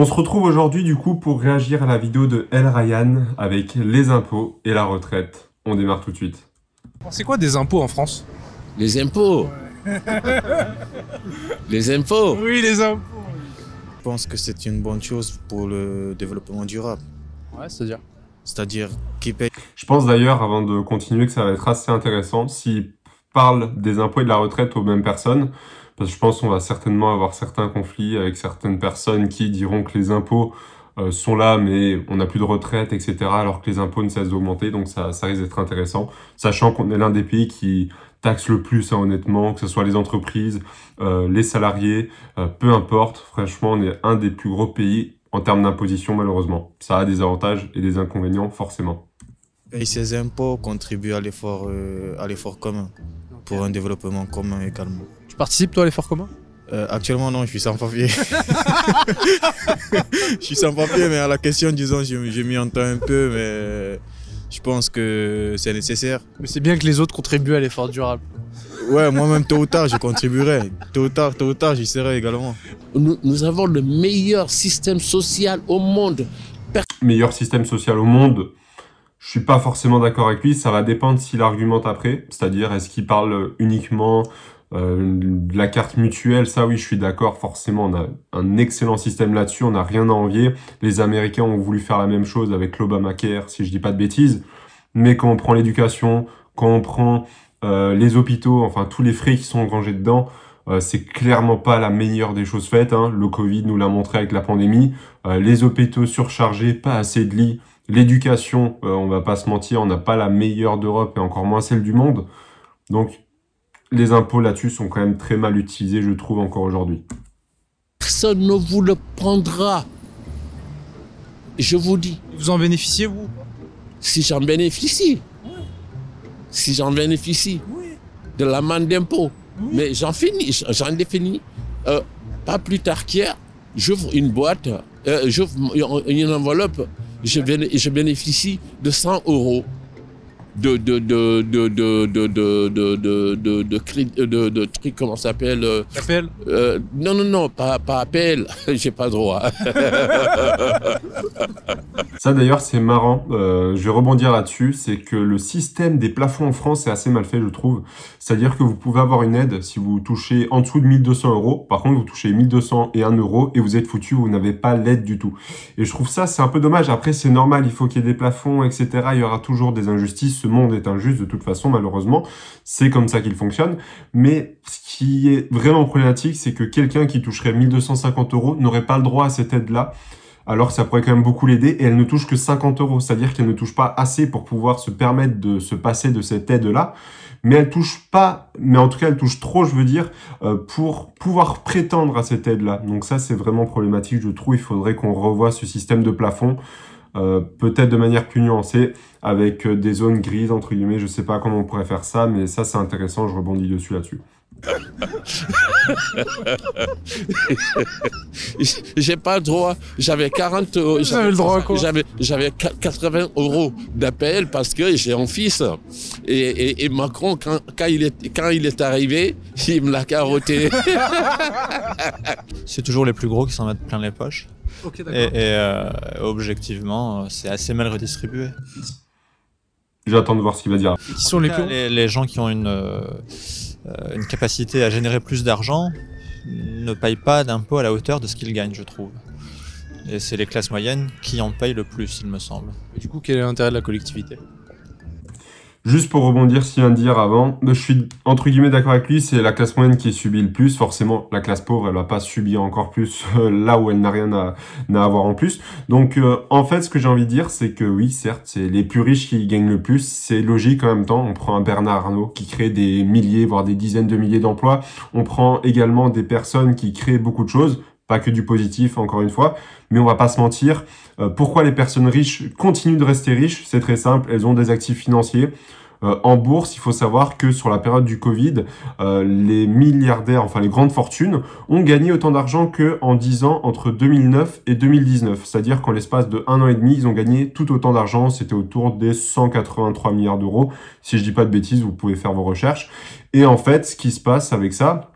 On se retrouve aujourd'hui du coup pour réagir à la vidéo de El Ryan avec les impôts et la retraite. On démarre tout de suite. C'est quoi des impôts en France? Les impôts Les impôts Oui, les impôts. Je pense que c'est une bonne chose pour le développement durable. Ouais, c'est-à-dire? C'est-à-dire qui paye Je pense d'ailleurs, avant de continuer, que ça va être assez intéressant s'ils parlent des impôts et de la retraite aux mêmes personnes. Parce que je pense qu'on va certainement avoir certains conflits avec certaines personnes qui diront que les impôts euh, sont là, mais on n'a plus de retraite, etc. Alors que les impôts ne cessent d'augmenter, donc ça, ça risque d'être intéressant. Sachant qu'on est l'un des pays qui taxe le plus, hein, honnêtement, que ce soit les entreprises, euh, les salariés, euh, peu importe. Franchement, on est un des plus gros pays en termes d'imposition, malheureusement. Ça a des avantages et des inconvénients, forcément. paye ses impôts contribue à l'effort euh, à l'effort commun pour un développement commun également. Participes toi à l'effort commun? Euh, actuellement non, je suis sans papier. je suis sans papier, mais à la question, disons, je, je m'y entends un peu, mais je pense que c'est nécessaire. Mais c'est bien que les autres contribuent à l'effort durable. Ouais, moi-même, tôt ou tard, je contribuerai. Tôt ou tard, tôt ou tard, j'y serai également. nous, nous avons le meilleur système social au monde. Meilleur système social au monde, je suis pas forcément d'accord avec lui. Ça va dépendre s'il argumente après. C'est-à-dire, est-ce qu'il parle uniquement euh, la carte mutuelle Ça, oui, je suis d'accord. Forcément, on a un excellent système là-dessus. On n'a rien à envier. Les Américains ont voulu faire la même chose avec l'Obamacare, si je dis pas de bêtises. Mais quand on prend l'éducation, quand on prend euh, les hôpitaux, enfin tous les frais qui sont engrangés dedans, euh, c'est clairement pas la meilleure des choses faites. Hein. Le Covid nous l'a montré avec la pandémie. Euh, les hôpitaux surchargés, pas assez de lits. L'éducation, euh, on va pas se mentir, on n'a pas la meilleure d'Europe et encore moins celle du monde. Donc les impôts là-dessus sont quand même très mal utilisés, je trouve, encore aujourd'hui. Personne ne vous le prendra. Je vous dis, Vous en bénéficiez vous si j'en bénéficie, si j'en bénéficie. De la manne d'impôts, mais j'en finis, j'en ai fini. Euh, pas plus tard qu'hier, j'ouvre une boîte, euh, j'ouvre une enveloppe, je, béné- je bénéficie de 100 euros de de de de de de de de de de de de- de trucs comment ça s'appelle euh, T'appelles euh, non non non pas pas appel j'ai pas droit Ça d'ailleurs c'est marrant, euh, je vais rebondir là-dessus, c'est que le système des plafonds en France est assez mal fait je trouve. C'est-à-dire que vous pouvez avoir une aide si vous touchez en dessous de 1200 euros, par contre vous touchez 1200 et 1 euro et vous êtes foutu, vous n'avez pas l'aide du tout. Et je trouve ça c'est un peu dommage, après c'est normal, il faut qu'il y ait des plafonds, etc. Il y aura toujours des injustices, ce monde est injuste de toute façon malheureusement, c'est comme ça qu'il fonctionne. Mais ce qui est vraiment problématique, c'est que quelqu'un qui toucherait 1250 euros n'aurait pas le droit à cette aide-là. Alors ça pourrait quand même beaucoup l'aider et elle ne touche que 50 euros, c'est-à-dire qu'elle ne touche pas assez pour pouvoir se permettre de se passer de cette aide-là, mais elle touche pas, mais en tout cas elle touche trop, je veux dire, euh, pour pouvoir prétendre à cette aide-là. Donc ça c'est vraiment problématique, je trouve, il faudrait qu'on revoie ce système de plafond, euh, peut-être de manière plus nuancée, avec euh, des zones grises, entre guillemets, je sais pas comment on pourrait faire ça, mais ça c'est intéressant, je rebondis dessus là-dessus. j'ai pas droit j'avais 40 euros avez le droit à quoi? J'avais j'avais qua- 80 euros d'appel parce que j'ai un fils et, et, et Macron quand, quand il est quand il est arrivé il me l'a carotté C'est toujours les plus gros qui s'en mettent plein les poches. Et, et, euh, objectivement, euh, c'est assez mal redistribué. J'attends de voir ce qu'il va dire. Qui sont les cas, les, les gens qui ont une, euh, une capacité à générer plus d'argent ne payent pas d'impôts à la hauteur de ce qu'ils gagnent, je trouve. Et c'est les classes moyennes qui en payent le plus, il me semble. Du coup, quel est l'intérêt de la collectivité? Juste pour rebondir vient de dire avant, je suis entre guillemets d'accord avec lui, c'est la classe moyenne qui subit le plus. Forcément, la classe pauvre, elle va pas subir encore plus euh, là où elle n'a rien à, à avoir en plus. Donc, euh, en fait, ce que j'ai envie de dire, c'est que oui, certes, c'est les plus riches qui gagnent le plus. C'est logique en même temps. On prend un Bernard Arnault qui crée des milliers, voire des dizaines de milliers d'emplois. On prend également des personnes qui créent beaucoup de choses pas que du positif encore une fois, mais on va pas se mentir. Euh, pourquoi les personnes riches continuent de rester riches? C'est très simple, elles ont des actifs financiers. Euh, en bourse, il faut savoir que sur la période du Covid, euh, les milliardaires, enfin les grandes fortunes, ont gagné autant d'argent que en 10 ans entre 2009 et 2019. C'est-à-dire qu'en l'espace de un an et demi, ils ont gagné tout autant d'argent. C'était autour des 183 milliards d'euros. Si je dis pas de bêtises, vous pouvez faire vos recherches. Et en fait, ce qui se passe avec ça,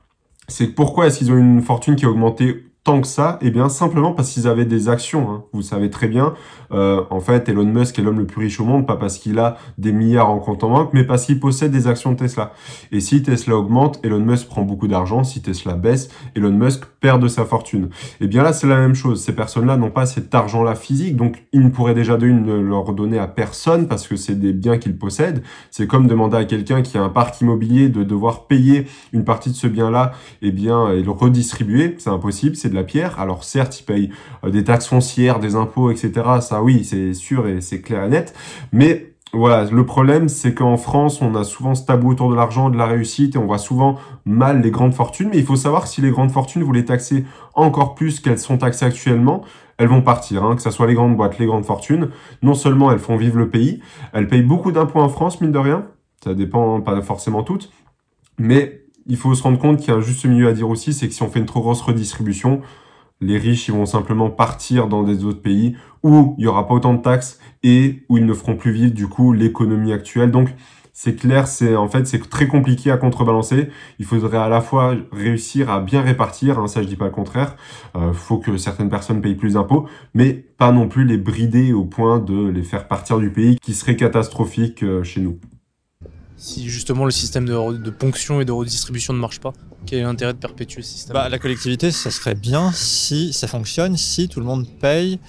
c'est que pourquoi est-ce qu'ils ont une fortune qui a augmenté tant que ça Eh bien, simplement parce qu'ils avaient des actions. hein. Vous savez très bien, euh, en fait, Elon Musk est l'homme le plus riche au monde, pas parce qu'il a des milliards en compte en banque, mais parce qu'il possède des actions de Tesla. Et si Tesla augmente, Elon Musk prend beaucoup d'argent. Si Tesla baisse, Elon Musk perd de sa fortune. Et bien là, c'est la même chose. Ces personnes-là n'ont pas cet argent-là physique, donc ils ne pourraient déjà de une ne le redonner à personne parce que c'est des biens qu'ils possèdent. C'est comme demander à quelqu'un qui a un parc immobilier de devoir payer une partie de ce bien-là, et bien, et le redistribuer. C'est impossible, la pierre. Alors certes, ils payent euh, des taxes foncières, des impôts, etc. Ça, oui, c'est sûr et c'est clair et net. Mais voilà, le problème, c'est qu'en France, on a souvent ce tabou autour de l'argent, de la réussite, et on voit souvent mal les grandes fortunes. Mais il faut savoir que si les grandes fortunes, vous les taxez encore plus qu'elles sont taxées actuellement, elles vont partir, hein, que ce soit les grandes boîtes, les grandes fortunes. Non seulement elles font vivre le pays, elles payent beaucoup d'impôts en France, mine de rien. Ça dépend, pas forcément toutes. Mais il faut se rendre compte qu'il y a juste milieu à dire aussi, c'est que si on fait une trop grosse redistribution, les riches ils vont simplement partir dans des autres pays où il y aura pas autant de taxes et où ils ne feront plus vivre du coup l'économie actuelle. Donc c'est clair, c'est en fait c'est très compliqué à contrebalancer. Il faudrait à la fois réussir à bien répartir, hein, ça je dis pas le contraire. Euh, faut que certaines personnes payent plus d'impôts, mais pas non plus les brider au point de les faire partir du pays, qui serait catastrophique euh, chez nous. Si justement le système de, de ponction et de redistribution ne marche pas, quel est l'intérêt de perpétuer ce système? Bah, la collectivité, ça serait bien si ça fonctionne, si tout le monde paye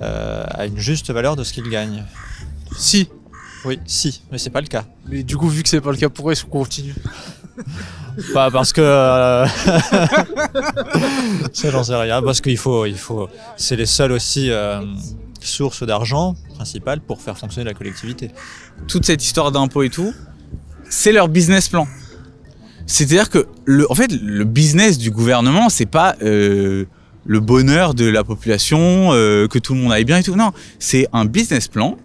euh, à une juste valeur de ce qu'il gagne. Si. Oui, si, mais c'est pas le cas. Mais du coup, vu que c'est pas le cas, pourquoi est-ce qu'on continue? Pas parce que euh, ça j'en sais rien. Parce qu'il faut, il faut, c'est les seules aussi euh, sources d'argent principales pour faire fonctionner la collectivité. toute cette histoire d'impôts et tout, c'est leur business plan. C'est-à-dire que, en fait, le business du gouvernement, c'est pas euh, le bonheur de la population, euh, que tout le monde aille bien et tout. Non, c'est un business plan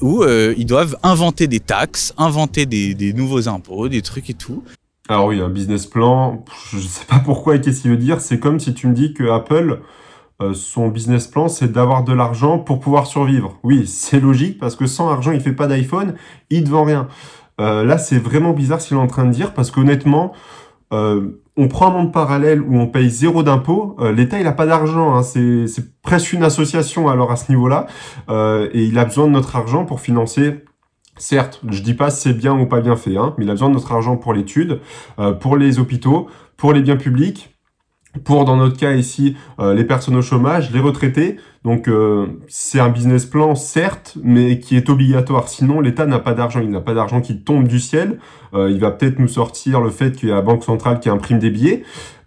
où euh, ils doivent inventer des taxes, inventer des, nouveaux impôts, des trucs et tout. Alors oui, un business plan, je sais pas pourquoi et qu'est-ce qu'il veut dire. C'est comme si tu me dis que Apple, son business plan, c'est d'avoir de l'argent pour pouvoir survivre. Oui, c'est logique parce que sans argent, il fait pas d'iPhone, il te vend rien. Euh, là, c'est vraiment bizarre ce qu'il est en train de dire parce qu'honnêtement, euh, on prend un monde parallèle où on paye zéro d'impôt. Euh, L'État, il a pas d'argent. Hein, c'est presque une association alors à ce niveau-là, Euh, et il a besoin de notre argent pour financer. Certes, je dis pas c'est bien ou pas bien fait, hein, mais il a besoin de notre argent pour l'étude, euh, pour les hôpitaux, pour les biens publics, pour dans notre cas ici euh, les personnes au chômage, les retraités. Donc euh, c'est un business plan certes, mais qui est obligatoire. Sinon l'État n'a pas d'argent, il n'a pas d'argent qui tombe du ciel. Euh, il va peut-être nous sortir le fait qu'il y a la banque centrale qui imprime des billets,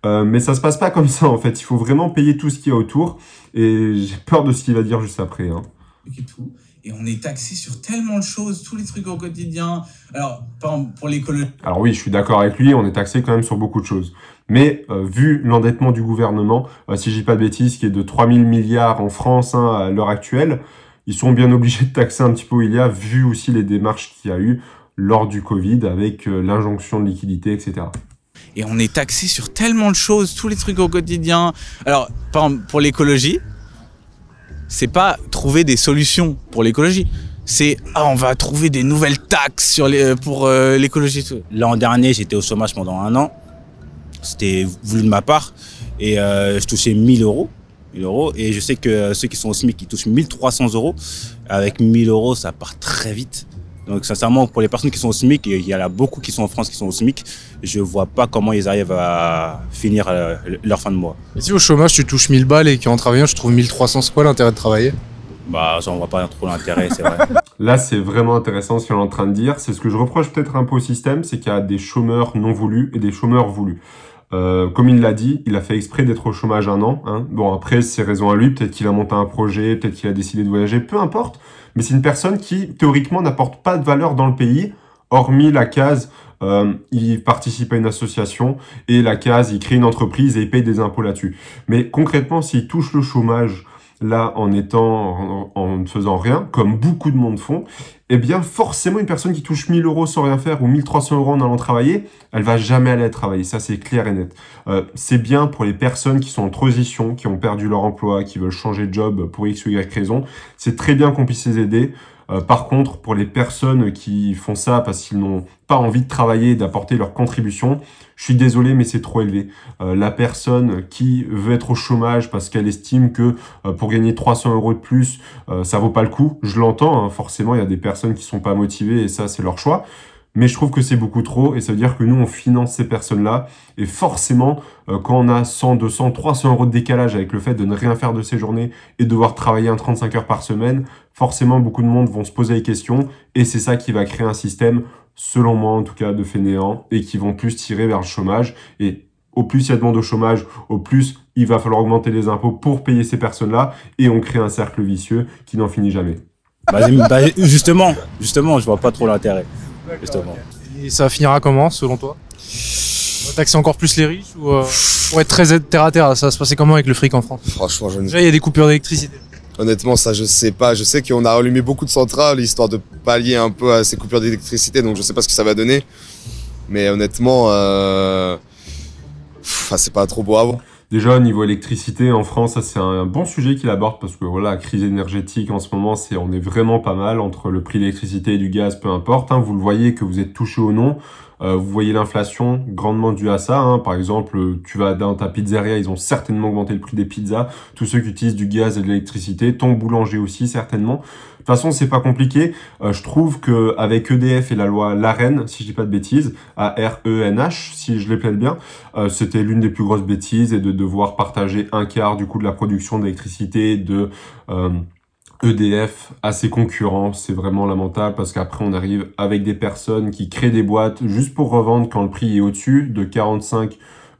Euh, mais ça se passe pas comme ça en fait. Il faut vraiment payer tout ce qu'il y a autour. Et j'ai peur de ce qu'il va dire juste après. Hein. et tout. Et on est taxé sur tellement de choses, tous les trucs au quotidien. Alors, par exemple, pour l'écologie, Alors oui, je suis d'accord avec lui, on est taxé quand même sur beaucoup de choses. Mais euh, vu l'endettement du gouvernement, euh, si je dis pas de bêtises, qui est de 3000 milliards en France hein, à l'heure actuelle, ils sont bien obligés de taxer un petit peu où il y a, vu aussi les démarches qu'il y a eu lors du Covid avec euh, l'injonction de liquidité, etc. Et on est taxé sur tellement de choses, tous les trucs au quotidien. Alors, pour l'écologie, c'est pas trouver des solutions pour l'écologie. C'est ah, on va trouver des nouvelles taxes sur les, pour euh, l'écologie. L'an dernier, j'étais au chômage pendant un an. C'était voulu de ma part. Et euh, je touchais 1000 euros. 1000 euros. Et je sais que euh, ceux qui sont au SMIC, ils touchent 1300 euros. Avec 1000 euros, ça part très vite. Donc, sincèrement, pour les personnes qui sont au SMIC, et il y en a beaucoup qui sont en France qui sont au SMIC, je vois pas comment ils arrivent à finir euh, leur fin de mois. Et si au chômage tu touches 1000 balles et qu'en travaillant je trouve 1300, c'est quoi l'intérêt de travailler? Bah, j'en vois pas trop l'intérêt, c'est vrai. Là, c'est vraiment intéressant ce qu'il est en train de dire. C'est ce que je reproche peut-être un peu au système, c'est qu'il y a des chômeurs non voulus et des chômeurs voulus. Euh, comme il l'a dit, il a fait exprès d'être au chômage un an. Hein. Bon, après, c'est raison à lui. Peut-être qu'il a monté un projet, peut-être qu'il a décidé de voyager, peu importe. Mais c'est une personne qui, théoriquement, n'apporte pas de valeur dans le pays, hormis la case, euh, il participe à une association, et la case, il crée une entreprise et il paye des impôts là-dessus. Mais concrètement, s'il touche le chômage, là, en étant, en, ne faisant rien, comme beaucoup de monde font, eh bien, forcément, une personne qui touche 1000 euros sans rien faire ou 1300 euros en allant travailler, elle va jamais aller travailler. Ça, c'est clair et net. Euh, c'est bien pour les personnes qui sont en transition, qui ont perdu leur emploi, qui veulent changer de job pour X ou Y raison. C'est très bien qu'on puisse les aider. Euh, par contre, pour les personnes qui font ça parce qu'ils n'ont pas envie de travailler d'apporter leur contribution, je suis désolé, mais c'est trop élevé. Euh, la personne qui veut être au chômage parce qu'elle estime que euh, pour gagner 300 euros de plus, euh, ça vaut pas le coup, je l'entends, hein, forcément, il y a des personnes qui sont pas motivées et ça, c'est leur choix. Mais je trouve que c'est beaucoup trop et ça veut dire que nous, on finance ces personnes-là. Et forcément, euh, quand on a 100, 200, 300 euros de décalage avec le fait de ne rien faire de ses journées et devoir travailler un 35 heures par semaine, forcément, beaucoup de monde vont se poser des questions. Et c'est ça qui va créer un système, selon moi en tout cas, de fainéants et qui vont plus tirer vers le chômage. Et au plus il y a de monde au chômage, au plus il va falloir augmenter les impôts pour payer ces personnes-là. Et on crée un cercle vicieux qui n'en finit jamais. Bah, bah, justement, justement, je vois pas trop l'intérêt. Justement. Et ça finira comment, selon toi? On va taxer encore plus les riches ou euh, pour être très terre à terre, ça va se passer comment avec le fric en France? Franchement, je ne Déjà, il y a des coupures d'électricité. Honnêtement, ça, je sais pas. Je sais qu'on a allumé beaucoup de centrales histoire de pallier un peu à ces coupures d'électricité, donc je sais pas ce que ça va donner. Mais honnêtement, euh... pff, c'est pas trop beau à. Déjà, au niveau électricité, en France, c'est un bon sujet qu'il aborde parce que voilà, crise énergétique en ce moment, c'est on est vraiment pas mal entre le prix de l'électricité et du gaz, peu importe. Hein, vous le voyez que vous êtes touché ou non. Euh, vous voyez l'inflation grandement due à ça. Hein. Par exemple, tu vas dans ta pizzeria, ils ont certainement augmenté le prix des pizzas. Tous ceux qui utilisent du gaz et de l'électricité, ton boulanger aussi certainement. De toute façon, c'est pas compliqué. Euh, je trouve que avec EDF et la loi l'AREN, si je dis pas de bêtises, A R E N H, si je les plaide bien, euh, c'était l'une des plus grosses bêtises et de devoir partager un quart du coût de la production d'électricité de EDF à ses concurrents, c'est vraiment lamentable parce qu'après on arrive avec des personnes qui créent des boîtes juste pour revendre quand le prix est au-dessus de 45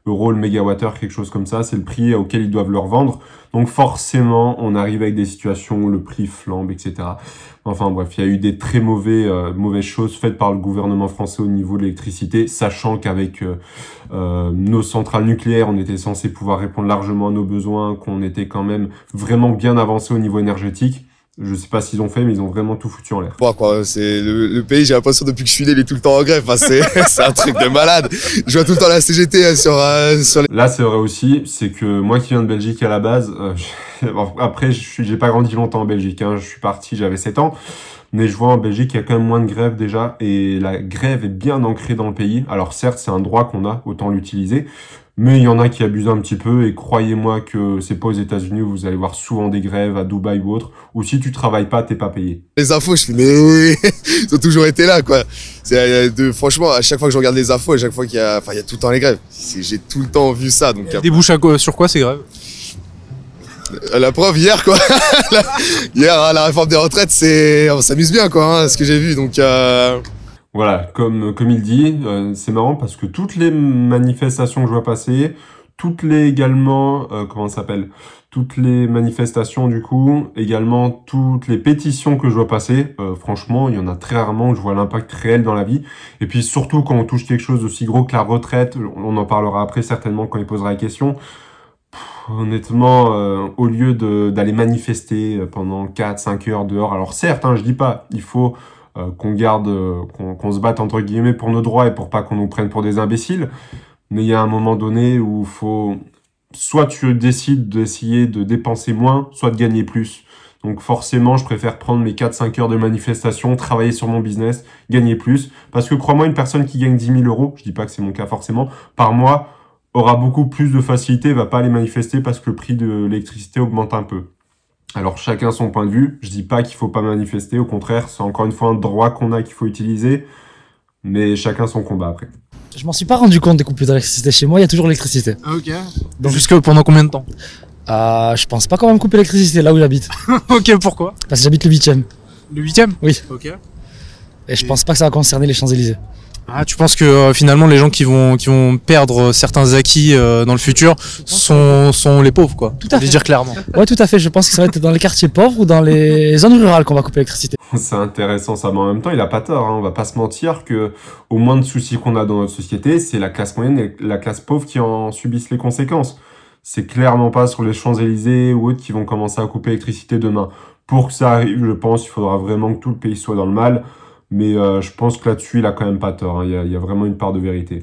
euros le mégawattheure, quelque chose comme ça, c'est le prix auquel ils doivent le revendre. Donc forcément, on arrive avec des situations où le prix flambe, etc. Enfin bref, il y a eu des très euh, mauvaises choses faites par le gouvernement français au niveau de l'électricité, sachant qu'avec euh, euh, nos centrales nucléaires, on était censé pouvoir répondre largement à nos besoins, qu'on était quand même vraiment bien avancé au niveau énergétique. Je sais pas s'ils ont fait, mais ils ont vraiment tout foutu en l'air. Quoi, quoi, c'est le, le pays, j'ai l'impression depuis que je suis né, il est tout le temps en grève. Enfin, c'est, c'est un truc de malade. Je vois tout le temps la CGT sur, euh, sur les... Là, c'est vrai aussi, c'est que moi qui viens de Belgique à la base, euh, après, je suis, j'ai pas grandi longtemps en Belgique. Hein, je suis parti, j'avais 7 ans. Mais je vois en Belgique, il y a quand même moins de grèves déjà, et la grève est bien ancrée dans le pays. Alors certes, c'est un droit qu'on a, autant l'utiliser. Mais il y en a qui abusent un petit peu et croyez-moi que c'est pas aux États-Unis où vous allez voir souvent des grèves à Dubaï ou autre, où si tu travailles pas, t'es pas payé. les infos, je fais, mais ils ont toujours été là, quoi. C'est, euh, de, franchement, à chaque fois que je regarde les infos, à chaque fois qu'il y a, enfin, il y a tout le temps les grèves. J'ai tout le temps vu ça, donc. Des quoi- sur quoi c'est grave Euh, La preuve hier quoi. Hier à la réforme des retraites, c'est on s'amuse bien quoi, hein, ce que j'ai vu. Donc euh... Voilà, comme, comme il dit, euh, c'est marrant parce que toutes les manifestations que je vois passer, toutes les également, euh, comment ça s'appelle, toutes les manifestations du coup, également toutes les pétitions que je vois passer, euh, franchement, il y en a très rarement où je vois l'impact réel dans la vie. Et puis surtout quand on touche quelque chose d'aussi gros que la retraite, on en parlera après certainement quand il posera la question. Honnêtement, au lieu d'aller manifester pendant 4-5 heures dehors, alors certes, hein, je dis pas, il faut qu'on garde, euh, qu'on qu'on se batte entre guillemets pour nos droits et pour pas qu'on nous prenne pour des imbéciles. Mais il y a un moment donné où faut, soit tu décides d'essayer de dépenser moins, soit de gagner plus. Donc forcément, je préfère prendre mes 4-5 heures de manifestation, travailler sur mon business, gagner plus. Parce que crois-moi, une personne qui gagne 10 000 euros, je dis pas que c'est mon cas forcément, par mois, aura beaucoup plus de facilité, va pas aller manifester parce que le prix de l'électricité augmente un peu. Alors chacun son point de vue. Je dis pas qu'il faut pas manifester, au contraire, c'est encore une fois un droit qu'on a qu'il faut utiliser, mais chacun son combat après. Je m'en suis pas rendu compte des coupures d'électricité. Chez moi, il y a toujours l'électricité. Ok. Donc jusque pendant combien de temps? Euh, je pense pas qu'on va me couper l'électricité là où j'habite. Ok, pourquoi? Parce que j'habite le 8ème. Le huitième? Oui. Ok. Et je pense pas que ça va concerner les Champs-Élysées. Ah, tu penses que euh, finalement les gens qui vont qui vont perdre certains acquis euh, dans le futur sont sont les pauvres quoi. Tout à Je vais fait. dire clairement. Ouais, tout à fait. Je pense que ça va être dans les quartiers pauvres ou dans les zones rurales qu'on va couper l'électricité. C'est intéressant ça, mais en même temps, il a pas tort. Hein. On va pas se mentir que au moins de soucis qu'on a dans notre société, c'est la classe moyenne et la classe pauvre qui en subissent les conséquences. C'est clairement pas sur les Champs-Élysées ou autres qui vont commencer à couper l'électricité demain. Pour que ça arrive, je pense, il faudra vraiment que tout le pays soit dans le mal. Mais euh, je pense que là-dessus, il a quand même pas tort. hein. Il y, a, il y a vraiment une part de vérité.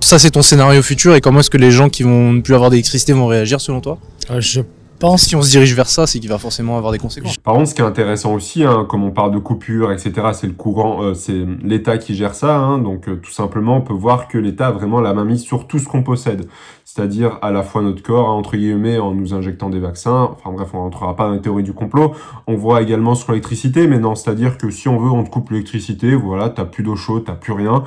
Ça c'est ton scénario futur et comment est-ce que les gens qui vont ne plus avoir d'électricité vont réagir selon toi? Euh, je pense. Si on se dirige vers ça, c'est qu'il va forcément avoir des conséquences. Par contre, ce qui est intéressant aussi, hein, comme on parle de coupure, etc., c'est le courant, euh, c'est l'État qui gère ça. Hein, donc, euh, tout simplement, on peut voir que l'État a vraiment la main mise sur tout ce qu'on possède. C'est-à-dire à la fois notre corps, hein, entre guillemets, en nous injectant des vaccins. Enfin bref, on rentrera pas dans les théories du complot. On voit également sur l'électricité, mais non, c'est-à-dire que si on veut, on te coupe l'électricité. Voilà, t'as plus d'eau chaude, t'as plus rien.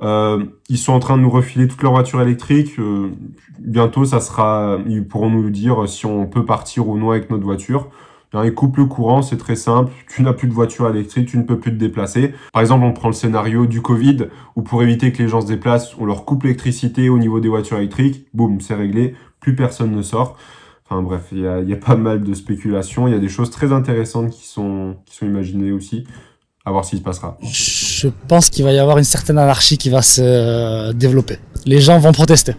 Euh, ils sont en train de nous refiler toutes leurs voitures électriques. Euh, bientôt, ça sera, ils pourront nous dire si on peut partir ou non avec notre voiture. Bien, Ils coupent le courant, c'est très simple. Tu n'as plus de voiture électrique, tu ne peux plus te déplacer. Par exemple, on prend le scénario du Covid, où pour éviter que les gens se déplacent, on leur coupe l'électricité au niveau des voitures électriques. Boum, c'est réglé. Plus personne ne sort. Enfin bref, il y a, pas mal de spéculations. Il y a des choses très intéressantes qui sont, qui sont imaginées aussi. À voir qui se passera. Je pense qu'il va y avoir une certaine anarchie qui va se euh, développer. Les gens vont protester.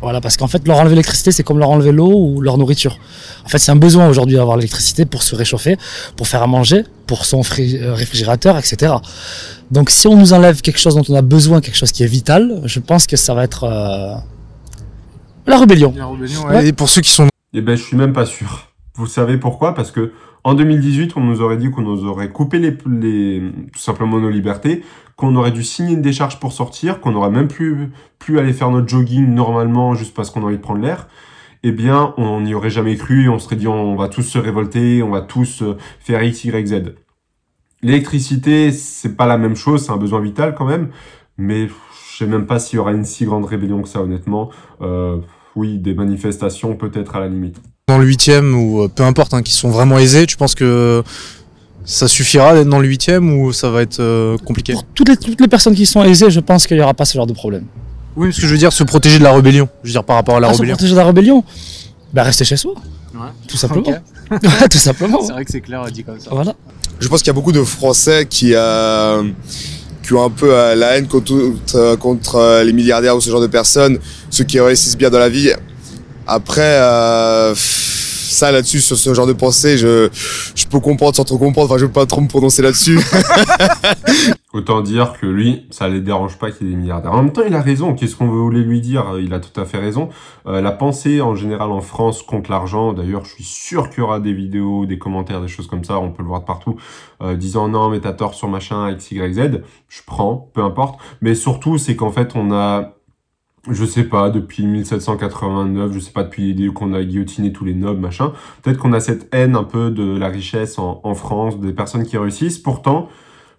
Voilà, parce qu'en fait, leur enlever l'électricité, c'est comme leur enlever l'eau ou leur nourriture. En fait, c'est un besoin aujourd'hui d'avoir l'électricité pour se réchauffer, pour faire à manger, pour son euh, réfrigérateur, etc. Donc, si on nous enlève quelque chose dont on a besoin, quelque chose qui est vital, je pense que ça va être euh, la rébellion. Ouais. Et pour ceux qui sont Eh ben, je suis même pas sûr. Vous savez pourquoi? Parce que en 2018, on nous aurait dit qu'on nous aurait coupé les, les, tout simplement nos libertés, qu'on aurait dû signer une décharge pour sortir, qu'on aurait même plus pu aller faire notre jogging normalement juste parce qu'on a envie de prendre l'air. Eh bien, on n'y aurait jamais cru et on serait dit on va tous se révolter, on va tous euh, faire X, Y, Z. L'électricité, c'est pas la même chose, c'est un besoin vital quand même, mais je sais même pas s'il y aura une si grande rébellion que ça, honnêtement. Euh, oui, des manifestations peut-être à la limite. Dans le huitième ou euh, peu importe, hein, qui sont vraiment aisés, tu penses que ça suffira d'être dans le huitième ou ça va être euh, compliqué? Pour toutes les, toutes les personnes qui sont aisées, je pense qu'il n'y aura pas ce genre de problème. Oui, parce que je veux dire se protéger de la rébellion. Je veux dire par rapport à la Ah, se rébellion. protéger de la rébellion? Bah, restez chez soi, tout simplement. Ouais, tout simplement. vrai que c'est clair dit comme ça. Voilà. Je pense qu'il y a beaucoup de Français qui, euh, qui ont un peu euh, la haine contre, contre euh, les milliardaires ou ce genre de personnes, ceux qui réussissent bien dans la vie. Après, euh, ça là-dessus, sur ce genre de pensée, je, je peux comprendre sans trop comprendre. Enfin, je veux pas trop me prononcer là-dessus. Autant dire que lui, ça les dérange pas qu'il des milliardaires. En même temps, il a raison. Qu'est-ce qu'on voulait lui dire? Il a tout à fait raison. Euh, la pensée en général en France contre l'argent, d'ailleurs, je suis sûr qu'il y aura des vidéos, des commentaires, des choses comme ça, on peut le voir de partout, euh, disant non, mais t'as tort sur machin, X, Y, Z. Je prends, peu importe. Mais surtout, c'est qu'en fait, on a je sais pas, depuis 1789, je sais pas, depuis qu'on a guillotiné tous les nobles, machin. Peut-être qu'on a cette haine un peu de la richesse en, France, des personnes qui réussissent. Pourtant,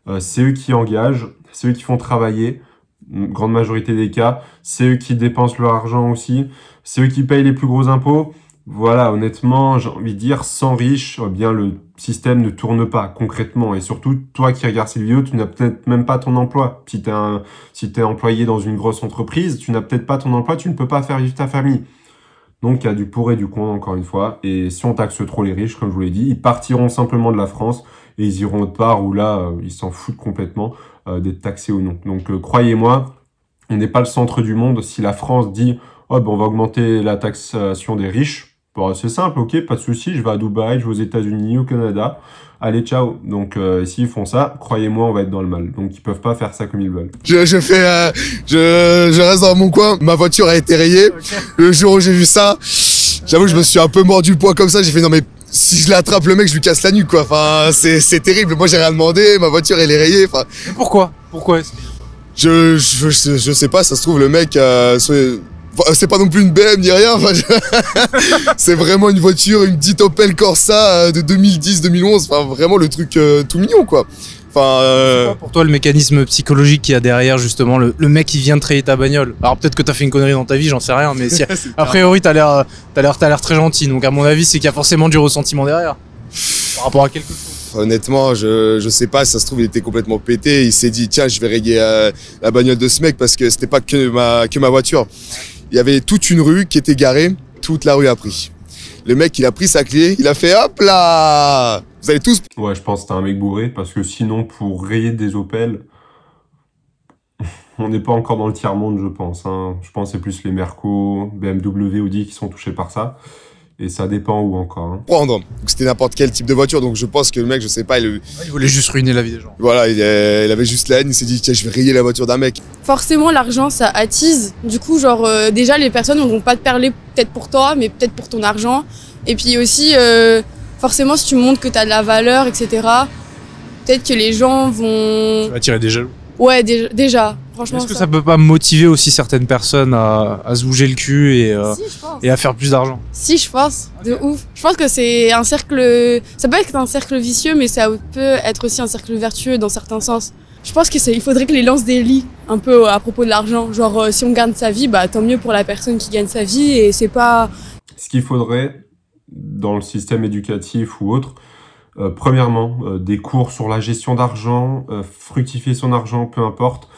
euh, c'est eux qui engagent, c'est eux qui font travailler, grande majorité des cas, c'est eux qui dépensent leur argent aussi, c'est eux qui payent les plus gros impôts. Voilà, honnêtement, j'ai envie de dire, sans riches, eh bien le système ne tourne pas concrètement. Et surtout, toi qui regardes cette vidéo, tu n'as peut-être même pas ton emploi. Si un, si t'es employé dans une grosse entreprise, tu n'as peut-être pas ton emploi, tu ne peux pas faire vivre ta famille. Donc il y a du pour et du contre encore une fois. Et si on taxe trop les riches, comme je vous l'ai dit, ils partiront simplement de la France et ils iront autre part où là, euh, ils s'en foutent complètement euh, d'être taxés ou non. Donc euh, croyez-moi, on n'est pas le centre du monde. Si la France dit, oh ben on va augmenter la taxation des riches, bon, c'est simple, ok, pas de souci, je vais à Dubaï, je vais aux États-Unis, au Canada. Allez, ciao. Donc euh, s'ils font ça, croyez-moi, on va être dans le mal. Donc ils peuvent pas faire ça comme ils veulent. je, je fais, euh, je, je reste dans mon coin. Ma voiture a été rayée. Le jour où j'ai vu ça, j'avoue, je me suis un peu mordu le poing comme ça. J'ai fait non mais si je l'attrape le mec, je lui casse la nuque quoi. Enfin, c'est c'est terrible. Moi j'ai rien demandé. Ma voiture elle est rayée. Enfin, Mais pourquoi? Pourquoi est-ce je, je, je, je sais pas, ça se trouve, le mec, euh, c'est pas non plus une BM ni rien, enfin, je- c'est vraiment une voiture, une petite Opel Corsa euh, de 2010-2011, enfin, vraiment le truc euh, tout mignon, quoi. Enfin, euh, quoi pour toi le mécanisme psychologique qu'il y a derrière justement le, le mec qui vient de trayer ta bagnole? Alors peut-être que t'as fait une connerie dans ta vie, j'en sais rien, mais si, a priori t'as l'air, t'as l'air, t'as l'air très gentil, donc à mon avis c'est qu'il y a forcément du ressentiment derrière par rapport à quelque chose. honnêtement, je, je sais pas, ça se trouve, il était complètement pété, il s'est dit, tiens, je vais rayer euh, la bagnole de ce mec, parce que c'était pas que ma, que ma voiture. Il y avait toute une rue qui était garée, toute la rue a pris. Le mec, il a pris sa clé, il a fait, hop là Vous allez tous Ouais, je pense que t'es un mec bourré parce que sinon, pour rayer des Opel, on n'est pas encore dans le tiers-monde, je pense. Hein. Je pense que c'est plus les Merco, BMW, Audi qui sont touchés par ça. Et ça dépend où encore. hein. Prendre. Donc c'était n'importe quel type de voiture. Donc je pense que le mec, je sais pas, il, Il voulait juste ruiner la vie des gens. voilà, il, euh, il avait juste la haine. Il s'est dit, tiens, je vais rayer la voiture d'un mec. Forcément, l'argent, ça attise. Du coup, genre, euh, déjà, les personnes ne vont pas te parler peut-être pour toi, mais peut-être pour ton argent. Et puis aussi, euh, forcément, si tu montres que tu as de la valeur, etc., peut-être que les gens vont... Ça va attirer des jaloux. Ouais, déjà, déjà franchement. Est-ce que ça peut pas motiver aussi certaines personnes à, à se bouger le cul et, euh, Si, et à faire plus d'argent? Si, je pense, de ouf. Je pense que c'est un cercle. Ça peut être un cercle vicieux, mais ça peut être aussi un cercle vertueux dans certains sens. Je pense que c'est- il faudrait que les lancent des lits un peu à propos de l'argent. Genre, euh, si on gagne sa vie, bah tant mieux pour la personne qui gagne sa vie et c'est pas. Ce qu'il faudrait dans le système éducatif ou autre, euh, premièrement, euh, des cours sur la gestion d'argent, euh, fructifier son argent, peu importe.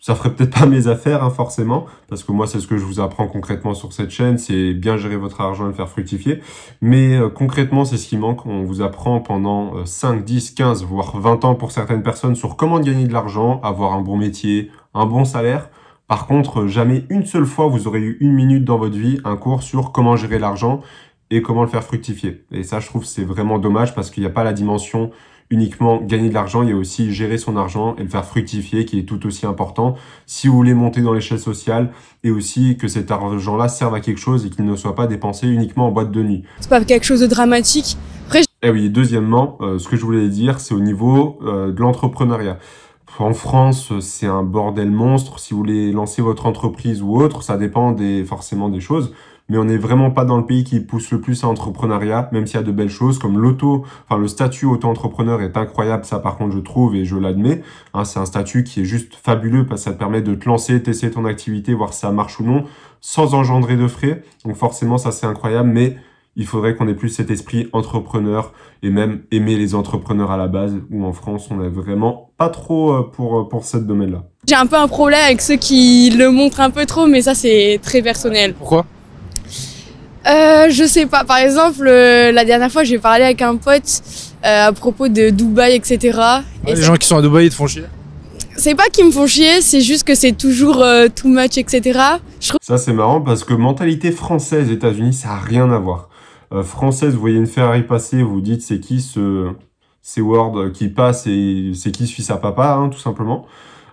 Ça ferait peut-être pas mes affaires, hein, forcément, parce que moi, c'est ce que je vous apprends concrètement sur cette chaîne, c'est bien gérer votre argent et le faire fructifier. Mais concrètement, c'est ce qui manque. On vous apprend pendant euh, 5, 10, 15, voire 20 ans pour certaines personnes sur comment gagner de l'argent, avoir un bon métier, un bon salaire. Par contre, jamais une seule fois vous aurez eu une minute dans votre vie un cours sur comment gérer l'argent et comment le faire fructifier. Et ça, je trouve, c'est vraiment dommage parce qu'il n'y a pas la dimension uniquement gagner de l'argent, il y a aussi gérer son argent et le faire fructifier qui est tout aussi important si vous voulez monter dans l'échelle sociale et aussi que cet argent-là serve à quelque chose et qu'il ne soit pas dépensé uniquement en boîte de nuit. C'est pas quelque chose de dramatique. Après, Et oui, deuxièmement, euh, ce que je voulais dire, c'est au niveau euh, de l'entrepreneuriat. En France, c'est un bordel monstre. Si vous voulez lancer votre entreprise ou autre, ça dépend des, forcément des choses. Mais on n'est vraiment pas dans le pays qui pousse le plus à l'entrepreneuriat, même s'il y a de belles choses comme l'auto, enfin le statut auto-entrepreneur est incroyable, ça par contre je trouve et je l'admets. Hein, c'est un statut qui est juste fabuleux parce que ça te permet de te lancer, tester ton activité, voir si ça marche ou non, sans engendrer de frais. Donc forcément ça c'est incroyable, mais il faudrait qu'on ait plus cet esprit entrepreneur et même aimer les entrepreneurs à la base, où en France, on est vraiment pas trop euh, pour, euh, pour ce domaine-là. j'ai un peu un problème avec ceux qui le montrent un peu trop, mais ça, c'est très personnel. Pourquoi? Euh, je sais pas. Par exemple, euh, la dernière fois, j'ai parlé avec un pote euh, à propos de Dubaï, etc. Et Les gens qui sont à Dubaï, ils te font chier. c'est pas qu'ils me font chier, c'est juste que c'est toujours euh, too much, etc. Je trouve Ça, c'est marrant parce que mentalité française États-Unis, ça a rien à voir. Euh, française, vous voyez une Ferrari passer, vous vous dites c'est qui ce ces Word qui passe et c'est qui ce fils à papa, hein, tout simplement.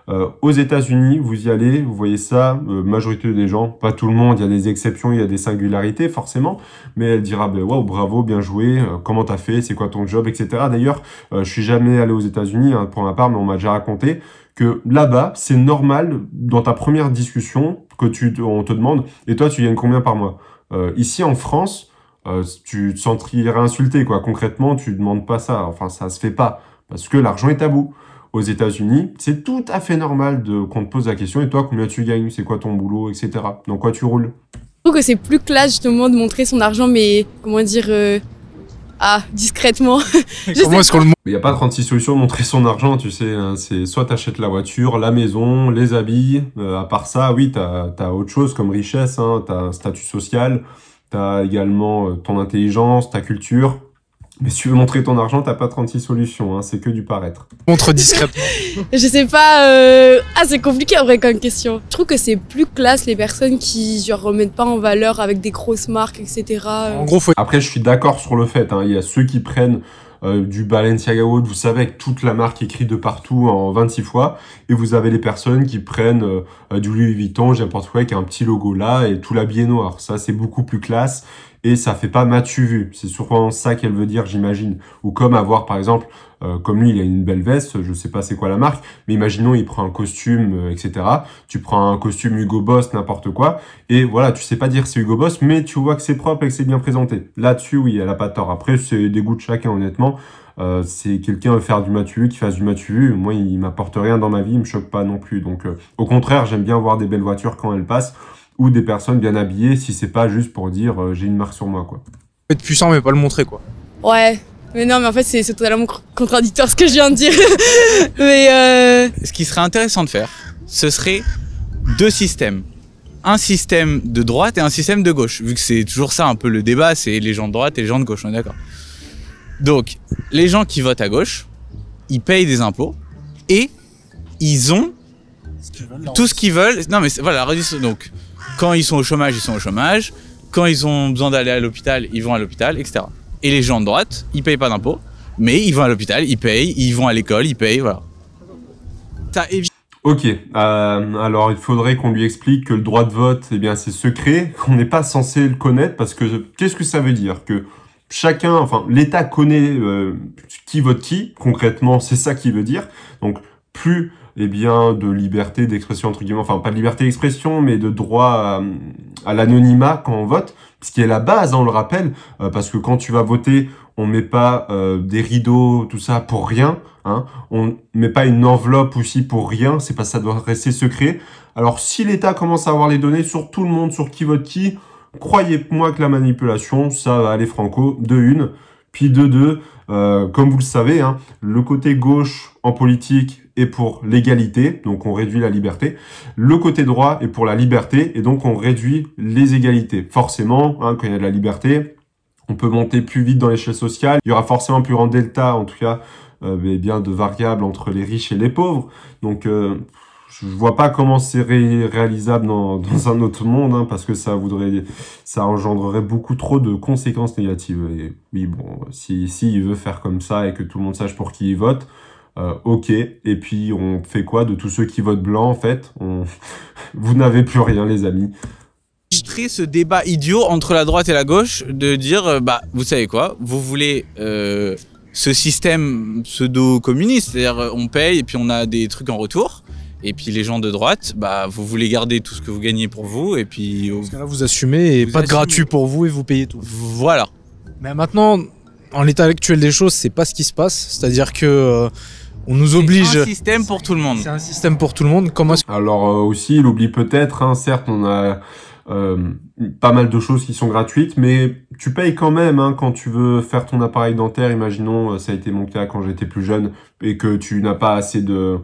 Euh, aux États-Unis, vous y allez, vous voyez ça, euh, majorité des gens, pas tout le monde, il y a des exceptions, il y a des singularités forcément, mais elle dira ben waouh bravo, bien joué, euh, comment t'as fait, c'est quoi ton job, etc. D'ailleurs, euh, je suis jamais allé aux États-Unis hein, pour ma part, mais on m'a déjà raconté que là-bas, c'est normal dans ta première discussion que tu on te demande et toi tu gagnes combien par mois? Euh, ici en France, euh, tu te sentirais insulté quoi. Concrètement, tu demandes pas ça. Enfin, ça se fait pas parce que l'argent est tabou. Aux États-Unis, c'est tout à fait normal de qu'on te pose la question et toi combien tu gagnes, c'est quoi ton boulot, etc. Dans quoi tu roules? trouve que c'est plus classe justement de montrer son argent, mais comment dire, euh, ah, discrètement. Je Comment sais est-ce qu'on le montre Mais il n'y a pas 36 solutions de montrer son argent, tu sais. hein. C'est soit t'achètes la voiture, la maison, les habits. Euh, à part ça, oui, t'as as autre chose comme richesse. Hein. T'as un statut social. T'as également euh, ton intelligence, ta culture. Mais si tu veux montrer ton argent, t'as pas 36 solutions. Hein. C'est que du paraître. montre discrètement Je sais pas. euh, Ah, c'est compliqué en vrai comme question. Je trouve que c'est plus classe les personnes qui genre remettent pas en valeur avec des grosses marques, etc. En gros, faut Après, je suis d'accord sur le fait. hein. Il y a ceux qui prennent euh, du Balenciaga autre, vous savez, avec toute la marque écrite de partout en 26 fois. Et vous avez les personnes qui prennent euh, euh, du Louis Vuitton, j'ai n'importe quoi, avec un petit logo là et tout l'habillé noir. Ça, c'est beaucoup plus classe. Et ça fait pas matu vu. C'est sûrement ça qu'elle veut dire, j'imagine. Ou comme avoir, par exemple, euh, comme lui, il a une belle veste, je sais pas c'est quoi la marque, mais imaginons, il prend un costume, euh, etc. Tu prends un costume Hugo Boss, n'importe quoi, et voilà, tu sais pas dire c'est Hugo Boss, mais tu vois que c'est propre et que c'est bien présenté. Là-dessus, oui, elle a pas tort. Après, c'est des goûts de chacun, honnêtement. Euh, c'est quelqu'un veut faire du matu vu, qui fasse du matu. Moi, il m'apporte rien dans ma vie, il me choque pas non plus. Donc, euh, au contraire, j'aime bien voir des belles voitures quand elles passent ou des personnes bien habillées si c'est pas juste pour dire euh, j'ai une marque sur moi, quoi. être puissant, mais pas le montrer, quoi. Ouais. Mais non, mais en fait, c'est totalement contradictoire ce que je viens de dire. mais euh... Ce qui serait intéressant de faire, ce serait deux systèmes. Un système de droite et un système de gauche. Vu que c'est toujours ça un peu le débat, c'est les gens de droite et les gens de gauche, on est d'accord. Donc, les gens qui votent à gauche, ils payent des impôts et ils ont tout ce qu'ils veulent. Non, mais voilà, donc, quand ils sont au chômage, ils sont au chômage. quand ils ont besoin d'aller à l'hôpital, ils vont à l'hôpital, etc. Et les gens de droite, ils payent pas d'impôts, mais ils vont à l'hôpital, ils payent, ils vont à l'école, ils payent, voilà. Ça évite Ok, euh, alors il faudrait qu'on lui explique que le droit de vote, eh bien, c'est secret, qu'on n'est pas censé le connaître, parce que qu'est-ce que ça veut dire? Que chacun, enfin, l'État connaît euh, qui vote qui, concrètement, c'est ça qui veut dire. Donc, plus, eh bien, de liberté d'expression, entre guillemets, enfin, pas de liberté d'expression, mais de droit à, l'anonymat quand on vote, ce qui est la base, hein, on le rappelle, euh, parce que quand tu vas voter, on met pas euh, des rideaux, tout ça pour rien. Hein. On met pas une enveloppe aussi pour rien. C'est pas ça doit rester secret. Alors si l'État commence à avoir les données sur tout le monde, sur qui vote qui, croyez-moi que la manipulation, ça va aller franco de une. Puis de deux, euh, comme vous le savez, hein, le côté gauche en politique est pour l'égalité, donc on réduit la liberté. Le côté droit est pour la liberté, et donc on réduit les égalités. Forcément, hein, quand il y a de la liberté, on peut monter plus vite dans l'échelle sociale. Il y aura forcément plus grand delta, en tout cas, euh, bien de variables entre les riches et les pauvres. Donc, euh, je vois pas comment c'est réalisable dans, dans, un autre monde, hein, parce que ça voudrait, ça engendrerait beaucoup trop de conséquences négatives. Et oui, bon, si, si il veut faire comme ça et que tout le monde sache pour qui il vote, euh, ok. Et puis on fait quoi de tous ceux qui votent blanc en fait? On... Vous n'avez plus rien, les amis ce débat idiot entre la droite et la gauche de dire euh, bah vous savez quoi? Vous voulez euh, ce système pseudo-communiste c'est-à-dire euh, on paye et puis on a des trucs en retour et puis les gens de droite bah vous voulez garder tout ce que vous gagnez pour vous et puis Parce que là, vous assumez et Vous pas de assumez. gratuit pour vous et vous payez tout. voilà Mais maintenant, en l'état actuel des choses, c'est pas ce qui se passe. C'est-à-dire que euh, on nous oblige. un système pour tout le monde C'est un système pour tout le monde. Comment Alors euh, aussi, il oublie peut-être, hein, certes, on a euh, pas mal de choses qui sont gratuites, mais tu payes quand même hein, quand tu veux faire ton appareil dentaire. Imaginons, euh, ça a été mon cas quand j'étais plus jeune, et que tu n'as pas assez de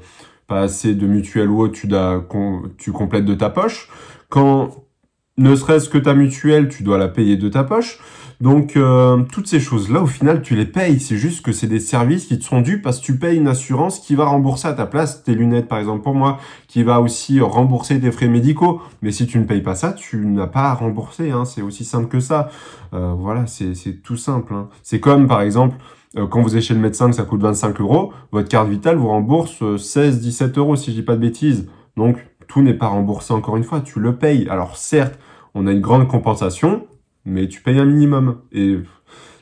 pas assez de mutuelle ou autre, tu, dois, com- tu complètes de ta poche. Quand ne serait-ce que ta mutuelle, tu dois la payer de ta poche. Donc euh, toutes ces choses-là, au final, tu les payes. C'est juste que c'est des services qui te sont dus parce que tu payes une assurance qui va rembourser à ta place tes lunettes, par exemple pour moi, qui va aussi rembourser tes frais médicaux. Mais si tu ne payes pas ça, tu n'as pas à rembourser. Hein. C'est aussi simple que ça. Euh, voilà, c'est tout simple. hein. C'est comme par exemple euh, quand vous êtes chez le médecin que ça coûte 25 euros, votre carte vitale vous rembourse euh, 16-17 euros si je dis pas de bêtises. Donc tout n'est pas remboursé encore une fois, tu le payes. Alors certes, on a une grande compensation, mais tu payes un minimum. Et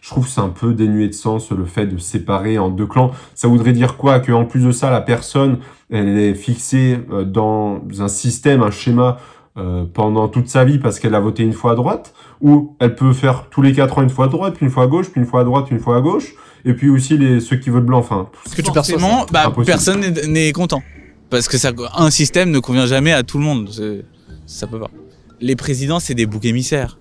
je trouve que c'est un peu dénué de sens le fait de séparer en deux clans. Ça voudrait dire quoi Que en plus de ça, la personne, elle est fixée euh, dans un système, un schéma euh, pendant toute sa vie parce qu'elle a voté une fois à droite, ou elle peut faire tous les quatre ans une fois à droite, puis une fois à gauche, puis une fois à droite, une fois à gauche, et puis aussi les ceux qui votent blanc. Enfin, que tu forcément. ça bah, personne n'est- content. Parce que ça, un système ne convient jamais à tout le monde. Ça peut pas. Les présidents c'est des boucs émissaires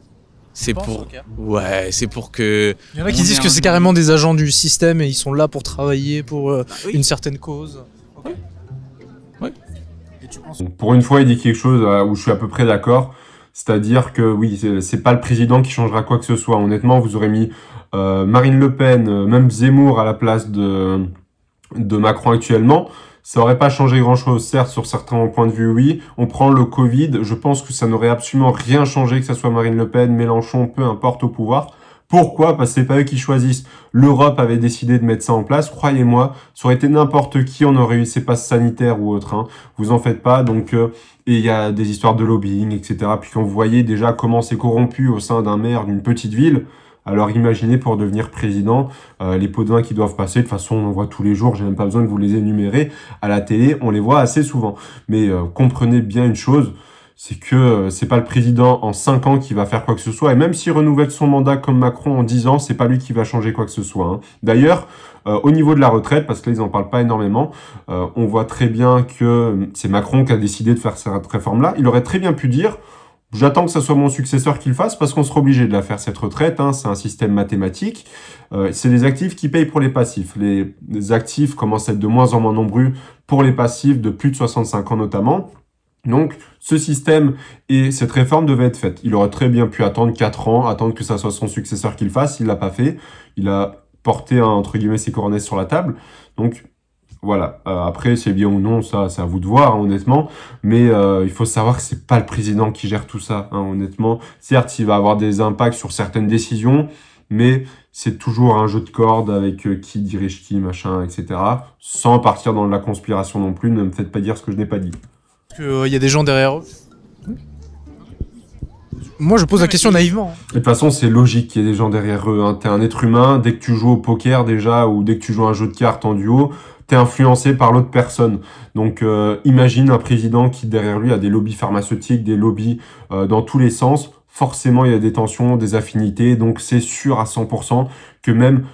c'est pour ouais c'est pour que Il y en a qui disent que c'est carrément des agents du système et ils sont là pour travailler pour euh, oui. une certaine cause. Pour une fois, il dit quelque chose euh, où je suis à peu près d'accord. C'est-à-dire que oui, c'est- c'est pas le président qui changera quoi que ce soit. Honnêtement, vous aurez mis euh, Marine Le Pen, euh, même Zemmour à la place de, de Macron actuellement. Ça aurait pas changé grand-chose. Certes, sur certains points de vue, oui. On prend le Covid. Je pense que ça n'aurait absolument rien changé que ça soit Marine Le Pen, Mélenchon, peu importe au pouvoir. Pourquoi? Parce que c'est pas eux qui choisissent. L'Europe avait décidé de mettre ça en place. Croyez-moi, ça aurait été n'importe qui, on aurait eu ces passes sanitaires ou autres. Hein. Vous en faites pas. Donc, euh, et il y a des histoires de lobbying, etc. Puis quand vous voyez déjà comment c'est corrompu au sein d'un maire d'une petite ville, alors imaginez pour devenir président, euh, les pots de vin qui doivent passer, de toute façon on voit tous les jours, j'ai même pas besoin de vous les énumérer, à la télé on les voit assez souvent. Mais euh, comprenez bien une chose, c'est que euh, c'est pas le président en 5 ans qui va faire quoi que ce soit, et même s'il renouvelle son mandat comme Macron en 10 ans, c'est pas lui qui va changer quoi que ce soit. hein. D'ailleurs, au niveau de la retraite, parce que là ils en parlent pas énormément, on voit très bien que c'est Macron qui a décidé de faire cette réforme-là. Il aurait très bien pu dire J'attends que ce soit mon successeur qui le fasse parce qu'on sera obligé de la faire cette retraite. Hein, c'est un système mathématique. Euh, c'est les actifs qui payent pour les passifs. Les, actifs commencent à être de moins en moins nombreux pour les passifs de plus de 65 ans notamment. Donc, ce système et cette réforme devaient être faites. Il aurait très bien pu attendre 4 ans, attendre que ça soit son successeur qui le fasse. Il l'a pas fait. Il a porté, hein, entre guillemets, ses coronets sur la table. Donc, Voilà. Euh, après, c'est bien ou non, ça, c'est à vous de voir, hein, honnêtement. Mais euh, il faut savoir que c'est pas le président qui gère tout ça, hein, honnêtement. Certes, il va avoir des impacts sur certaines décisions, mais c'est toujours un jeu de cordes avec euh, qui dirige qui, machin, etc. Sans partir dans la conspiration non plus. Ne me faites pas dire ce que je n'ai pas dit. Il y a des gens derrière eux? Moi, je pose la question naïvement. hein. De toute façon, c'est logique qu'il y ait des gens derrière eux. Hein. T'es un être humain, dès que tu joues au poker déjà, ou dès que tu joues à un jeu de cartes en duo, t'es influencé par l'autre personne. Donc euh, imagine un président qui derrière lui a des lobbies pharmaceutiques, des lobbies euh, dans tous les sens. Forcément, il y a des tensions, des affinités. Donc c'est sûr à 100% que même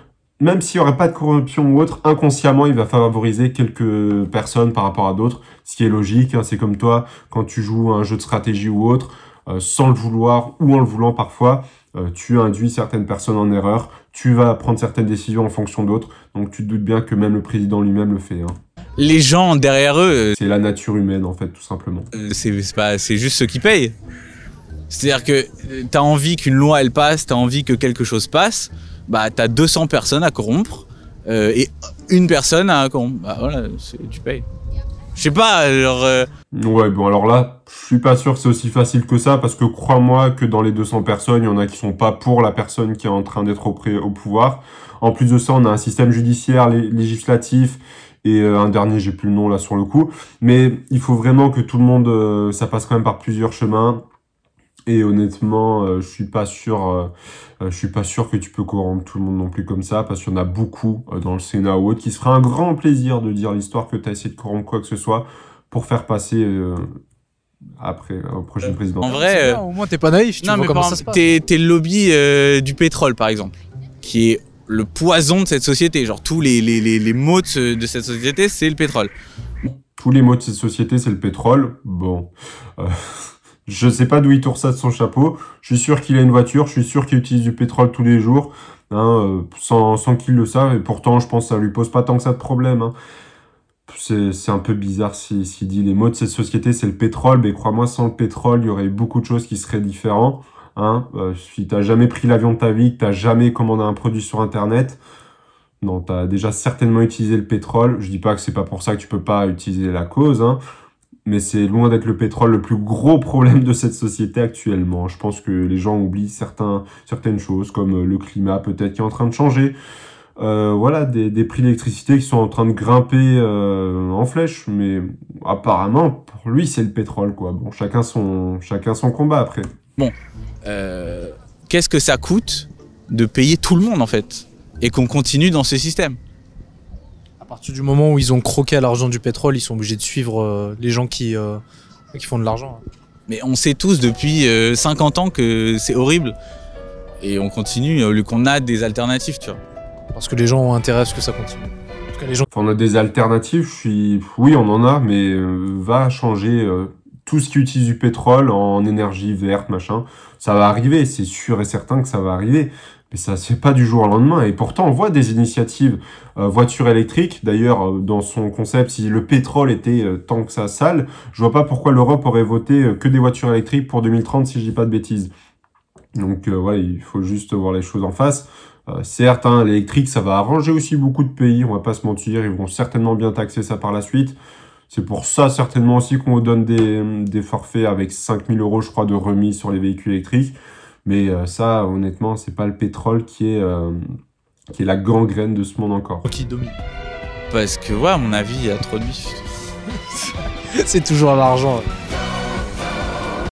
même s'il n'y aurait pas de corruption ou autre, inconsciemment, il va favoriser quelques personnes par rapport à d'autres, ce qui est logique. hein. C'est comme toi, quand tu joues un jeu de stratégie ou autre, euh, sans le vouloir ou en le voulant parfois, euh, tu induis certaines personnes en erreur, tu vas prendre certaines décisions en fonction d'autres, donc tu te doutes bien que même le président lui-même le fait. hein. Les gens derrière eux, C'est la nature humaine en fait, tout simplement. euh, c'est c'est pas, c'est juste ceux qui payent. C'est-à-dire que euh, t'as envie qu'une loi elle passe, t'as envie que quelque chose passe, bah t'as 200 personnes à corrompre euh, et une personne à corrompre. Bah voilà, tu payes. Je sais pas, genre. euh, Ouais, bon alors là, je suis pas sûr que c'est aussi facile que ça, parce que crois-moi que dans les 200 personnes, il y en a qui sont pas pour la personne qui est en train d'être au, au pouvoir. En plus de ça, on a un système judiciaire, lé- législatif, et euh, un dernier, j'ai plus le nom là sur le coup. Mais il faut vraiment que tout le monde, euh, ça passe quand même par plusieurs chemins. Et honnêtement, euh, je suis pas sûr, euh, euh, je suis pas sûr que tu peux corrompre tout le monde non plus comme ça, parce qu'il y en a beaucoup euh, dans le Sénat ou autre qui se fera un grand plaisir de dire l'histoire que tu as essayé de corrompre quoi que ce soit pour faire passer euh, après au prochain président. en vrai. euh, Au moins, t'es pas naïf. Tu non, vois mais comment par ça se exemple, passe. t'es t'es le lobby euh, du pétrole, par exemple, qui est le poison de cette société. Genre, tous les, les, les, les maux de, ce- de cette société, c'est le pétrole. Tous les mots de cette société, c'est le pétrole. Bon, euh, je sais pas d'où il tourne ça de son chapeau. Je suis sûr qu'il a une voiture, je suis sûr qu'il utilise du pétrole tous les jours, hein, euh, sans, qu'il le sache. Et pourtant, je pense que ça lui pose pas tant que ça de problème. Hein. C'est un peu bizarre s'il s'il dit les mots de cette société, c'est le pétrole. Mais crois-moi, sans le pétrole, il y aurait beaucoup de choses qui seraient différentes. Hein. Euh, si jamais pris l'avion de ta vie, que t'as jamais commandé un produit sur Internet, non, t'as déjà certainement utilisé le pétrole. Je dis pas que c'est pas pour ça que tu peux pas utiliser la cause, hein, mais c'est loin d'être le pétrole le plus gros problème de cette société actuellement. Je pense que les gens oublient certaines choses, comme euh, le climat peut-être qui est en train de changer. Euh, voilà, des, prix d'électricité qui sont en train de grimper euh, en flèche, mais apparemment, pour lui, c'est le pétrole, quoi. Bon, chacun son, chacun son combat après. Euh, Qu'est-ce que ça coûte de payer tout le monde, en fait Et qu'on continue dans ce système? Partir du moment où ils ont croqué à l'argent du pétrole, ils sont obligés de suivre euh, les gens qui, euh, qui font de l'argent. hein. Mais on sait tous depuis euh, 50 ans que c'est horrible. Et on continue, au lieu qu'on a des alternatives, tu vois. Parce que les gens ont intérêt à ce que ça continue. En tout cas, les gens. Enfin, on a des alternatives, je suis... Oui, on en a, mais euh, va changer euh, tout ce qui utilise du pétrole en énergie verte, machin. Ça va arriver, c'est sûr et certain que ça va arriver. Mais ça se fait pas du jour au lendemain. Et pourtant, on voit des initiatives euh, voitures électriques. D'ailleurs, euh, dans son concept, si le pétrole était euh, tant que ça sale, je vois pas pourquoi l'Europe aurait voté euh, que des voitures électriques pour 2030, si je dis pas de bêtises. Donc, euh, ouais, il faut juste voir les choses en face. Euh, certes, hein, l'électrique, ça va arranger aussi beaucoup de pays, on va pas se mentir, ils vont certainement bien taxer ça par la suite. C'est pour ça certainement aussi qu'on vous donne des, des forfaits avec 5000 euros, je crois, de remise sur les véhicules électriques. Mais euh, ça, honnêtement, c'est pas le pétrole qui est, euh, qui est la gangrène de ce monde encore. Qui dominent. Parce que, ouais, à mon avis, il y a trop de bif. C'est toujours l'argent. ouais.